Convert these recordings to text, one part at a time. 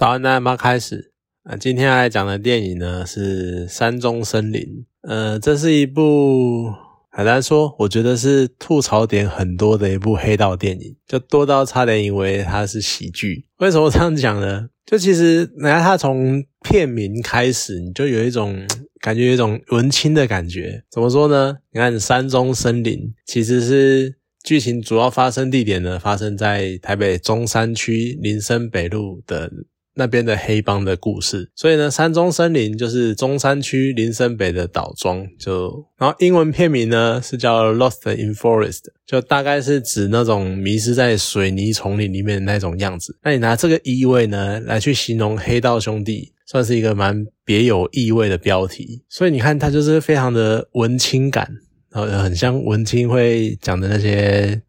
早安，大家开始。啊，今天要来讲的电影呢是《山中森林》。呃，这是一部很难说，我觉得是吐槽点很多的一部黑道电影，就多到差点以为它是喜剧。为什么这样讲呢？就其实，你看它从片名开始，你就有一种 感觉，有一种文青的感觉。怎么说呢？你看《山中森林》，其实是剧情主要发生地点呢，发生在台北中山区林森北路的。那边的黑帮的故事，所以呢，山中森林就是中山区林森北的岛庄，就然后英文片名呢是叫 Lost in Forest，就大概是指那种迷失在水泥丛林里面的那种样子。那你拿这个意味呢来去形容黑道兄弟，算是一个蛮别有意味的标题。所以你看，它就是非常的文青感，然后很像文青会讲的那些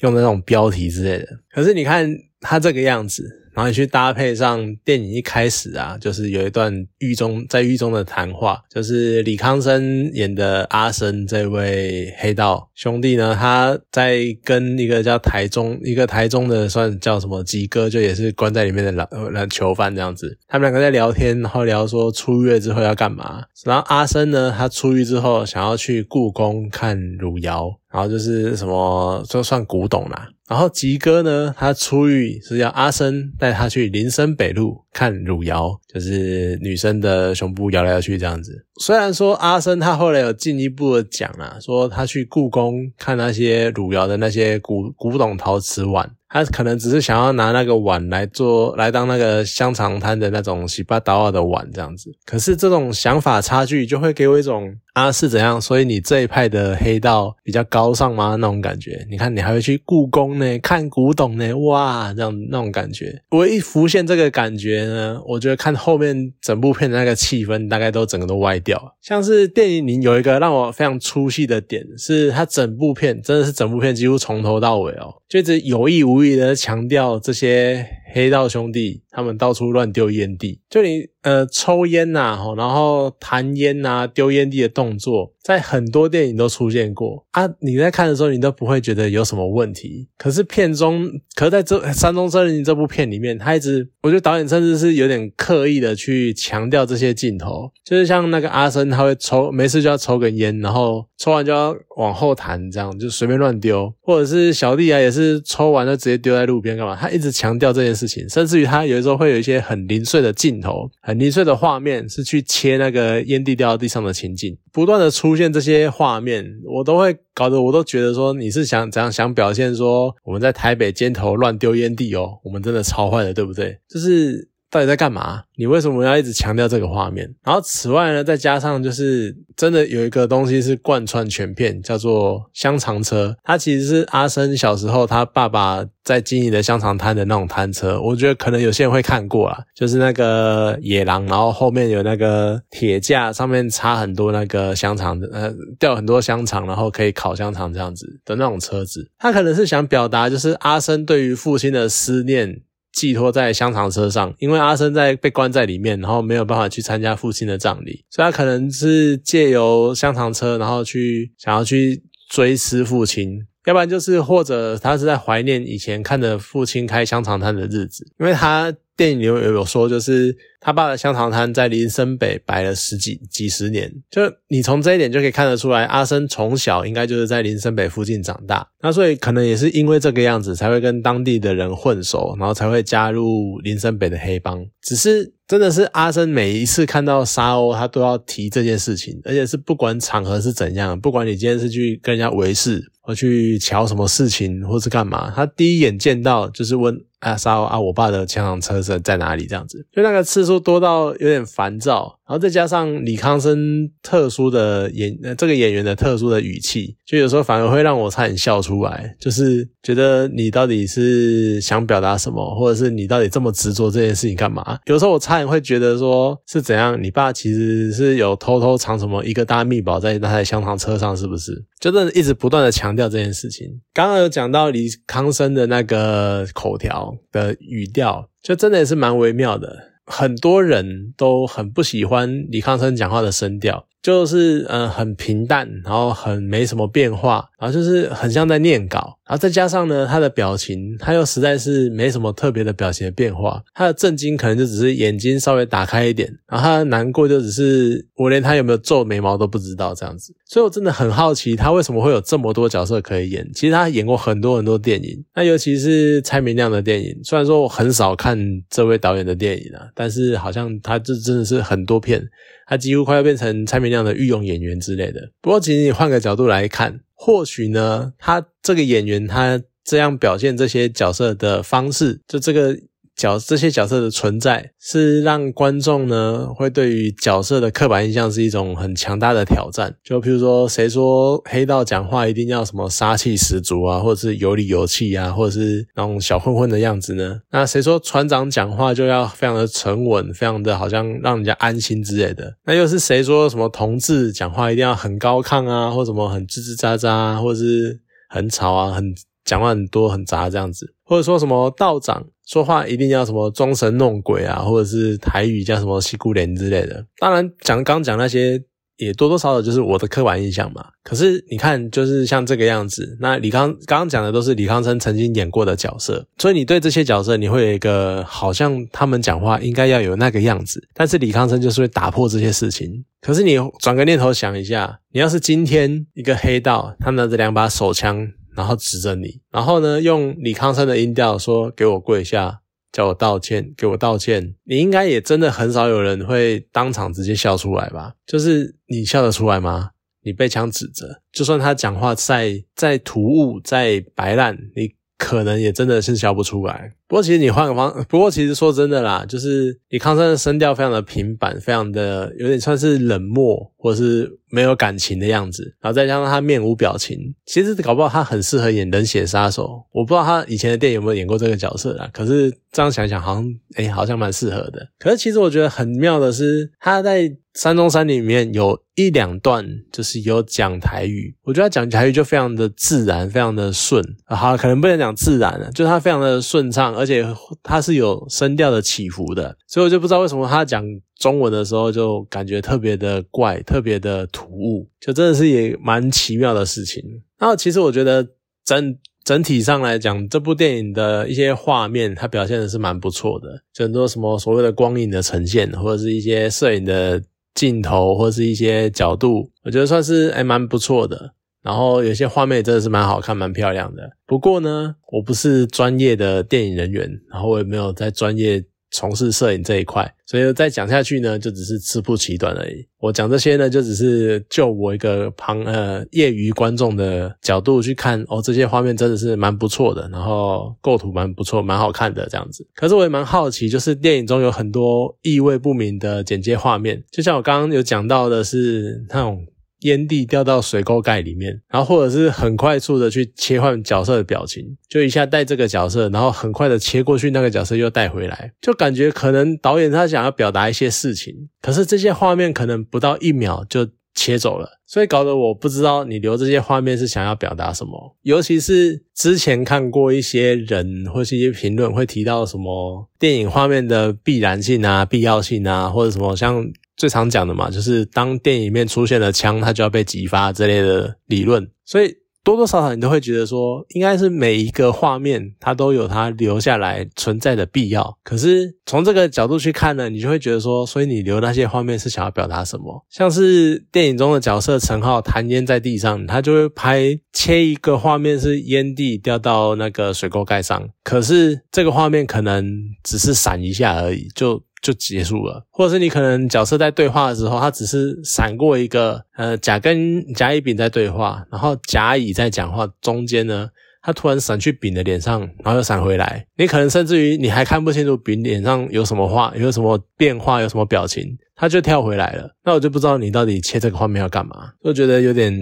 用的那种标题之类的。可是你看它这个样子。然后你去搭配上电影一开始啊，就是有一段狱中在狱中的谈话，就是李康生演的阿生这位黑道兄弟呢，他在跟一个叫台中一个台中的算叫什么吉哥，就也是关在里面的老呃囚犯这样子，他们两个在聊天，然后聊说出狱之后要干嘛。然后阿生呢，他出狱之后想要去故宫看汝窑，然后就是什么就算古董啦。然后吉哥呢，他出狱是要阿生带他去林森北路看汝窑，就是女生的胸部摇来摇去这样子。虽然说阿生他后来有进一步的讲啊，说他去故宫看那些汝窑的那些古古董陶瓷碗。他可能只是想要拿那个碗来做，来当那个香肠摊的那种洗八刀的碗这样子。可是这种想法差距就会给我一种啊是怎样？所以你这一派的黑道比较高尚吗？那种感觉。你看你还会去故宫呢，看古董呢，哇，这样那种感觉。我一浮现这个感觉呢，我觉得看后面整部片的那个气氛大概都整个都歪掉。像是电影里有一个让我非常出戏的点，是它整部片真的是整部片几乎从头到尾哦，就一直有意无。意的强调这些黑道兄弟，他们到处乱丢烟蒂，就你呃抽烟呐，然后弹烟呐，丢烟蒂的动作，在很多电影都出现过啊。你在看的时候，你都不会觉得有什么问题。可是片中，可是在这《山中森林》这部片里面，他一直，我觉得导演甚至是有点刻意的去强调这些镜头，就是像那个阿生，他会抽，没事就要抽根烟，然后抽完就要往后弹，这样就随便乱丢，或者是小弟啊，也是抽完就直接丢在路边干嘛？他一直强调这件事事情，甚至于他有的时候会有一些很零碎的镜头，很零碎的画面是去切那个烟蒂掉到地上的情景，不断的出现这些画面，我都会搞得我都觉得说你是想怎样想表现说我们在台北街头乱丢烟蒂哦，我们真的超坏的，对不对？就是到底在干嘛？你为什么要一直强调这个画面？然后此外呢，再加上就是真的有一个东西是贯穿全片，叫做香肠车。它其实是阿生小时候他爸爸在经营的香肠摊的那种摊车。我觉得可能有些人会看过啊，就是那个野狼，然后后面有那个铁架，上面插很多那个香肠的，呃，吊很多香肠，然后可以烤香肠这样子的那种车子。他可能是想表达，就是阿生对于父亲的思念。寄托在香肠车上，因为阿生在被关在里面，然后没有办法去参加父亲的葬礼，所以他可能是借由香肠车，然后去想要去追思父亲，要不然就是或者他是在怀念以前看着父亲开香肠摊的日子，因为他。电影里有有说，就是他爸的香肠摊在林森北摆了十几几十年，就你从这一点就可以看得出来，阿生从小应该就是在林森北附近长大，那所以可能也是因为这个样子，才会跟当地的人混熟，然后才会加入林森北的黑帮。只是真的是阿生每一次看到沙鸥，他都要提这件事情，而且是不管场合是怎样，不管你今天是去跟人家围事，或去瞧什么事情，或是干嘛，他第一眼见到就是问。啊，沙啊，我爸的枪行车是在哪里？这样子，就那个次数多到有点烦躁。然后再加上李康生特殊的演，这个演员的特殊的语气，就有时候反而会让我差点笑出来。就是觉得你到底是想表达什么，或者是你到底这么执着这件事情干嘛？有时候我差点会觉得说是怎样，你爸其实是有偷偷藏什么一个大秘宝在那台香肠车上，是不是？就真的一直不断的强调这件事情。刚刚有讲到李康生的那个口条的语调，就真的也是蛮微妙的。很多人都很不喜欢李康生讲话的声调，就是呃很平淡，然后很没什么变化，然后就是很像在念稿，然后再加上呢他的表情，他又实在是没什么特别的表情的变化，他的震惊可能就只是眼睛稍微打开一点，然后他的难过就只是我连他有没有皱眉毛都不知道这样子，所以我真的很好奇他为什么会有这么多角色可以演。其实他演过很多很多电影，那尤其是蔡明亮的电影，虽然说我很少看这位导演的电影啊，但是好像他这真的是很多片。他几乎快要变成蔡明亮的御用演员之类的。不过，其实你换个角度来看，或许呢，他这个演员他这样表现这些角色的方式，就这个。角这些角色的存在是让观众呢会对于角色的刻板印象是一种很强大的挑战。就譬如说，谁说黑道讲话一定要什么杀气十足啊，或者是有理有气啊，或者是那种小混混的样子呢？那谁说船长讲话就要非常的沉稳，非常的好像让人家安心之类的？那又是谁说什么同志讲话一定要很高亢啊，或什么很吱吱喳喳，或者是很吵啊，很讲话很多很杂这样子？或者说什么道长？说话一定要什么装神弄鬼啊，或者是台语叫什么西姑莲之类的。当然讲刚讲那些也多多少少就是我的刻板印象嘛。可是你看，就是像这个样子，那李康刚刚讲的都是李康生曾经演过的角色，所以你对这些角色你会有一个好像他们讲话应该要有那个样子。但是李康生就是会打破这些事情。可是你转个念头想一下，你要是今天一个黑道，他拿着两把手枪。然后指着你，然后呢，用李康生的音调说：“给我跪下，叫我道歉，给我道歉。”你应该也真的很少有人会当场直接笑出来吧？就是你笑得出来吗？你被枪指着，就算他讲话再再突兀、再白烂，你可能也真的是笑不出来。不过其实你换个方，不过其实说真的啦，就是李康生的声调非常的平板，非常的有点算是冷漠，或是没有感情的样子。然后再加上他面无表情，其实搞不好他很适合演冷血杀手。我不知道他以前的电影有没有演过这个角色啦。可是这样想想，好像哎，好像蛮适合的。可是其实我觉得很妙的是，他在《山中山》里面有一两段就是有讲台语，我觉得他讲台语就非常的自然，非常的顺。好，可能不能讲自然了，就是他非常的顺畅。而且它是有声调的起伏的，所以我就不知道为什么他讲中文的时候就感觉特别的怪，特别的突兀，就真的是也蛮奇妙的事情。然后其实我觉得整整体上来讲，这部电影的一些画面，它表现的是蛮不错的，就很多什么所谓的光影的呈现，或者是一些摄影的镜头，或是一些角度，我觉得算是还蛮不错的。然后有些画面真的是蛮好看、蛮漂亮的。不过呢，我不是专业的电影人员，然后我也没有在专业从事摄影这一块，所以再讲下去呢，就只是吃不其短而已。我讲这些呢，就只是就我一个旁呃业余观众的角度去看哦，这些画面真的是蛮不错的，然后构图蛮不错、蛮好看的这样子。可是我也蛮好奇，就是电影中有很多意味不明的剪接画面，就像我刚刚有讲到的是那种。烟蒂掉到水沟盖里面，然后或者是很快速的去切换角色的表情，就一下带这个角色，然后很快的切过去那个角色又带回来，就感觉可能导演他想要表达一些事情，可是这些画面可能不到一秒就切走了，所以搞得我不知道你留这些画面是想要表达什么。尤其是之前看过一些人或是一些评论会提到什么电影画面的必然性啊、必要性啊，或者什么像。最常讲的嘛，就是当电影里面出现了枪，它就要被激发之类的理论。所以多多少少你都会觉得说，应该是每一个画面它都有它留下来存在的必要。可是从这个角度去看呢，你就会觉得说，所以你留那些画面是想要表达什么？像是电影中的角色陈浩弹烟在地上，他就会拍切一个画面是烟蒂掉到那个水沟盖上，可是这个画面可能只是闪一下而已，就。就结束了，或者是你可能角色在对话的时候，他只是闪过一个，呃，甲跟甲乙丙在对话，然后甲乙在讲话中间呢，他突然闪去丙的脸上，然后又闪回来，你可能甚至于你还看不清楚丙脸上有什么话，有什么变化，有什么表情，他就跳回来了。那我就不知道你到底切这个画面要干嘛，就觉得有点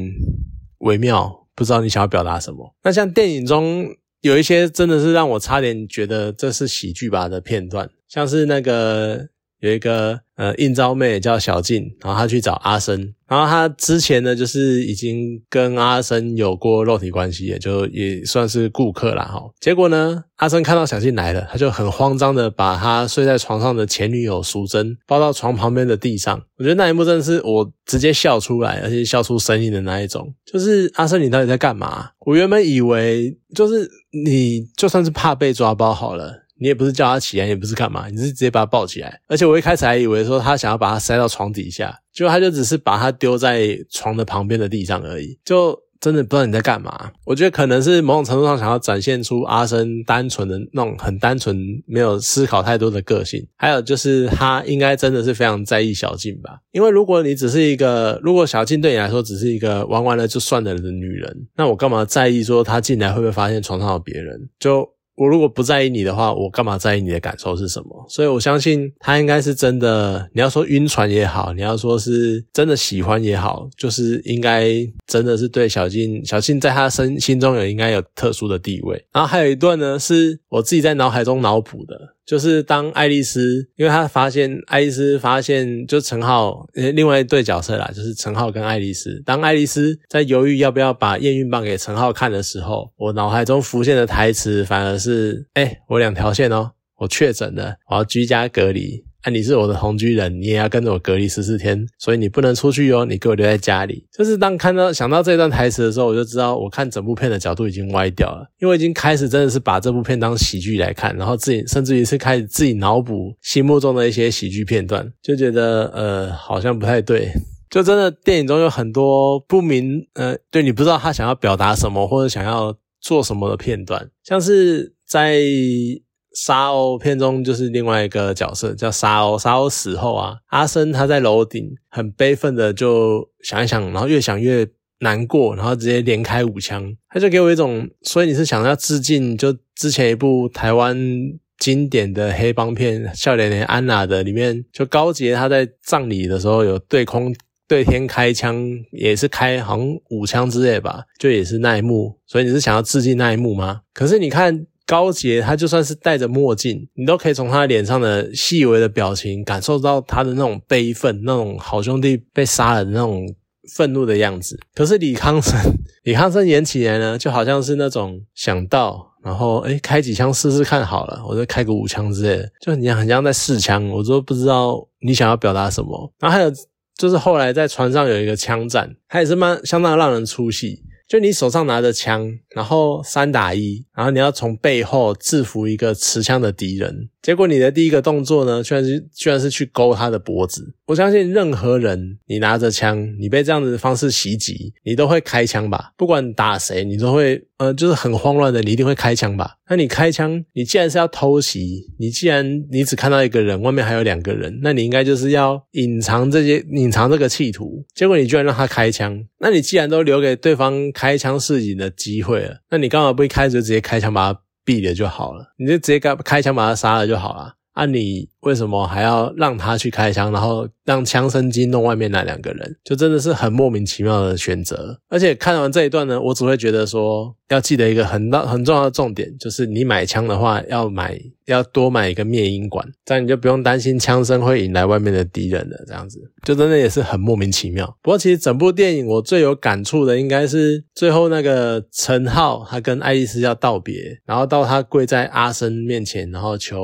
微妙，不知道你想要表达什么。那像电影中有一些真的是让我差点觉得这是喜剧吧的片段。像是那个有一个呃应招妹叫小静，然后她去找阿生，然后她之前呢就是已经跟阿生有过肉体关系，也就也算是顾客啦哈。结果呢，阿生看到小静来了，他就很慌张的把他睡在床上的前女友淑珍抱到床旁边的地上。我觉得那一幕真的是我直接笑出来，而且笑出声音的那一种。就是阿生，你到底在干嘛？我原本以为就是你就算是怕被抓包好了。你也不是叫他起来，也不是干嘛，你是直接把他抱起来。而且我一开始还以为说他想要把他塞到床底下，结果他就只是把他丢在床的旁边的地上而已，就真的不知道你在干嘛。我觉得可能是某种程度上想要展现出阿生单纯的那种很单纯、没有思考太多的个性。还有就是他应该真的是非常在意小静吧？因为如果你只是一个，如果小静对你来说只是一个玩完了就算了的女人，那我干嘛在意说她进来会不会发现床上有别人？就。我如果不在意你的话，我干嘛在意你的感受是什么？所以我相信他应该是真的。你要说晕船也好，你要说是真的喜欢也好，就是应该真的是对小静，小静在他身心中有应该有特殊的地位。然后还有一段呢，是我自己在脑海中脑补的。就是当爱丽丝，因为她发现爱丽丝发现，就陈浩，另外一对角色啦，就是陈浩跟爱丽丝。当爱丽丝在犹豫要不要把验孕棒给陈浩看的时候，我脑海中浮现的台词反而是：哎，我两条线哦，我确诊了，我要居家隔离。啊，你是我的同居人，你也要跟着我隔离十四天，所以你不能出去哦，你给我留在家里。就是当看到想到这段台词的时候，我就知道我看整部片的角度已经歪掉了，因为已经开始真的是把这部片当喜剧来看，然后自己甚至于是开始自己脑补心目中的一些喜剧片段，就觉得呃好像不太对，就真的电影中有很多不明呃，对你不知道他想要表达什么或者想要做什么的片段，像是在。沙鸥片中就是另外一个角色叫沙鸥，沙鸥死后啊，阿生他在楼顶很悲愤的就想一想，然后越想越难过，然后直接连开五枪，他就给我一种，所以你是想要致敬就之前一部台湾经典的黑帮片《笑脸脸安娜》的里面，就高杰他在葬礼的时候有对空对天开枪，也是开好像五枪之类吧，就也是那一幕，所以你是想要致敬那一幕吗？可是你看。高杰他就算是戴着墨镜，你都可以从他脸上的细微的表情感受到他的那种悲愤，那种好兄弟被杀了的那种愤怒的样子。可是李康生，李康生演起来呢，就好像是那种想到，然后哎开几枪试试看好了，我就开个五枪之类的，就很像很像在试枪，我都不知道你想要表达什么。然后还有就是后来在船上有一个枪战，他也是蛮相当让人出戏。就你手上拿着枪，然后三打一，然后你要从背后制服一个持枪的敌人。结果你的第一个动作呢，居然是居然是去勾他的脖子。我相信任何人，你拿着枪，你被这样子的方式袭击，你都会开枪吧？不管打谁，你都会呃，就是很慌乱的，你一定会开枪吧？那你开枪，你既然是要偷袭，你既然你只看到一个人，外面还有两个人，那你应该就是要隐藏这些，隐藏这个企图。结果你居然让他开枪，那你既然都留给对方开枪示警的机会了，那你干嘛不一开始就直接开枪把他？毙了就好了，你就直接开开枪把他杀了就好了。啊，你为什么还要让他去开枪，然后让枪声惊动外面那两个人？就真的是很莫名其妙的选择。而且看完这一段呢，我只会觉得说，要记得一个很大很重要的重点，就是你买枪的话要买。要多买一个灭音管，这样你就不用担心枪声会引来外面的敌人了。这样子就真的也是很莫名其妙。不过其实整部电影我最有感触的应该是最后那个陈浩，他跟爱丽丝要道别，然后到他跪在阿生面前，然后求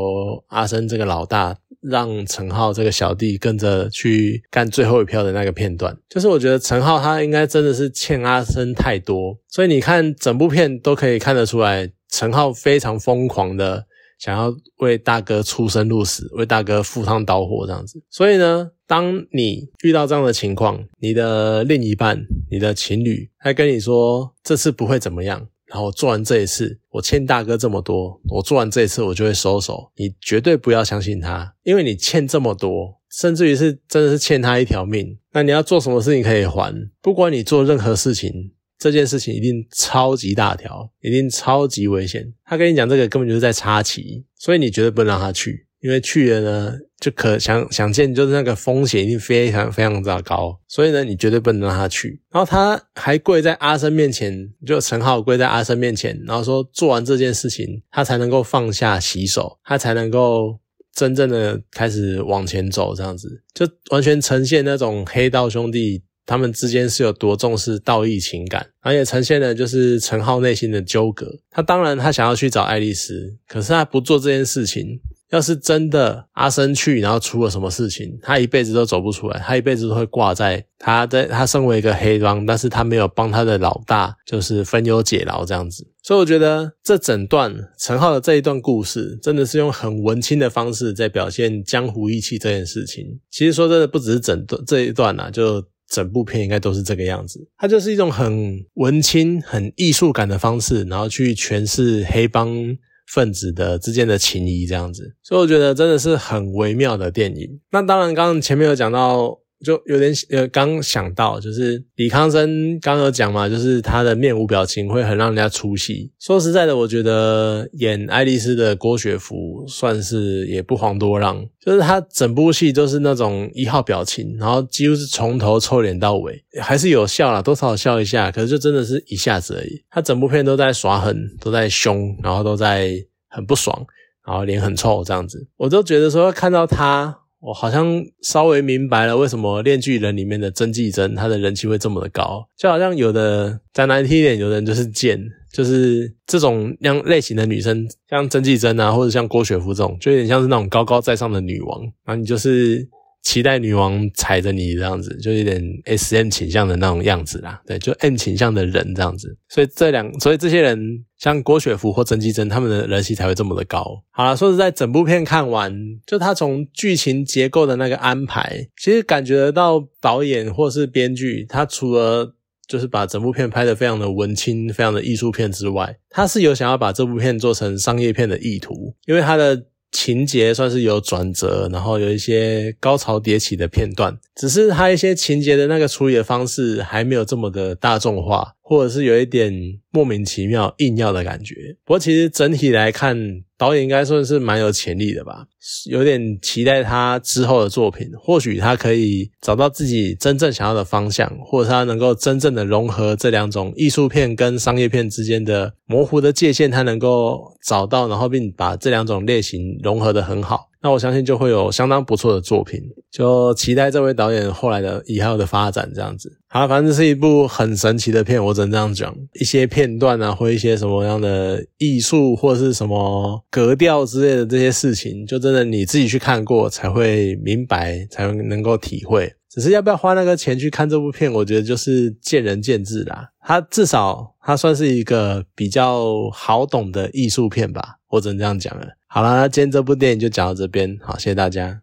阿生这个老大让陈浩这个小弟跟着去干最后一票的那个片段。就是我觉得陈浩他应该真的是欠阿生太多，所以你看整部片都可以看得出来，陈浩非常疯狂的。想要为大哥出生入死，为大哥赴汤蹈火这样子。所以呢，当你遇到这样的情况，你的另一半、你的情侣，他跟你说这次不会怎么样，然后做完这一次，我欠大哥这么多，我做完这一次我就会收手。你绝对不要相信他，因为你欠这么多，甚至于是真的是欠他一条命。那你要做什么事情可以还？不管你做任何事情。这件事情一定超级大条，一定超级危险。他跟你讲这个根本就是在插旗，所以你绝对不能让他去，因为去了呢，就可想想见，就是那个风险一定非常非常的高。所以呢，你绝对不能让他去。然后他还跪在阿生面前，就陈浩跪在阿生面前，然后说做完这件事情，他才能够放下洗手，他才能够。真正的开始往前走，这样子就完全呈现那种黑道兄弟他们之间是有多重视道义情感，而且呈现的就是陈浩内心的纠葛。他当然他想要去找爱丽丝，可是他不做这件事情。要是真的阿生去，然后出了什么事情，他一辈子都走不出来，他一辈子都会挂在他在他身为一个黑帮，但是他没有帮他的老大，就是分忧解劳这样子。所以我觉得这整段陈浩的这一段故事，真的是用很文青的方式在表现江湖义气这件事情。其实说真的，不只是整段这一段呐，就整部片应该都是这个样子。它就是一种很文青、很艺术感的方式，然后去诠释黑帮。分子的之间的情谊这样子，所以我觉得真的是很微妙的电影。那当然，刚刚前面有讲到。就有点呃，刚想到就是李康生刚有讲嘛，就是他的面无表情会很让人家出戏。说实在的，我觉得演爱丽丝的郭雪芙算是也不遑多让，就是他整部戏都是那种一号表情，然后几乎是从头臭脸到尾，还是有笑了，多少笑一下，可是就真的是一下子而已。他整部片都在耍狠，都在凶，然后都在很不爽，然后脸很臭这样子，我都觉得说看到他。我好像稍微明白了为什么《恋剧人》里面的曾纪珍她的人气会这么的高，就好像有的再难听一点，有的人就是贱，就是这种样类型的女生，像曾纪珍啊，或者像郭雪芙这种，就有点像是那种高高在上的女王，然后你就是。期待女王踩着你这样子，就有点 S M 倾向的那种样子啦。对，就 M 倾向的人这样子。所以这两，所以这些人像郭雪芙或曾纪珍，他们的人气才会这么的高。好了，说实在，整部片看完，就他从剧情结构的那个安排，其实感觉得到导演或是编剧，他除了就是把整部片拍得非常的文青、非常的艺术片之外，他是有想要把这部片做成商业片的意图，因为他的。情节算是有转折，然后有一些高潮迭起的片段，只是他一些情节的那个处理的方式还没有这么的大众化，或者是有一点莫名其妙硬要的感觉。不过其实整体来看，导演应该算是蛮有潜力的吧，有点期待他之后的作品，或许他可以找到自己真正想要的方向，或者他能够真正的融合这两种艺术片跟商业片之间的模糊的界限，他能够找到，然后并把这两种类型融合的很好。那我相信就会有相当不错的作品，就期待这位导演后来的以后的发展这样子。好，反正是一部很神奇的片，我只能这样讲。一些片段啊，或一些什么样的艺术，或是什么格调之类的这些事情，就真的你自己去看过才会明白，才能够体会。只是要不要花那个钱去看这部片，我觉得就是见仁见智啦。它至少它算是一个比较好懂的艺术片吧，我只能这样讲了。好了，那今天这部电影就讲到这边，好，谢谢大家。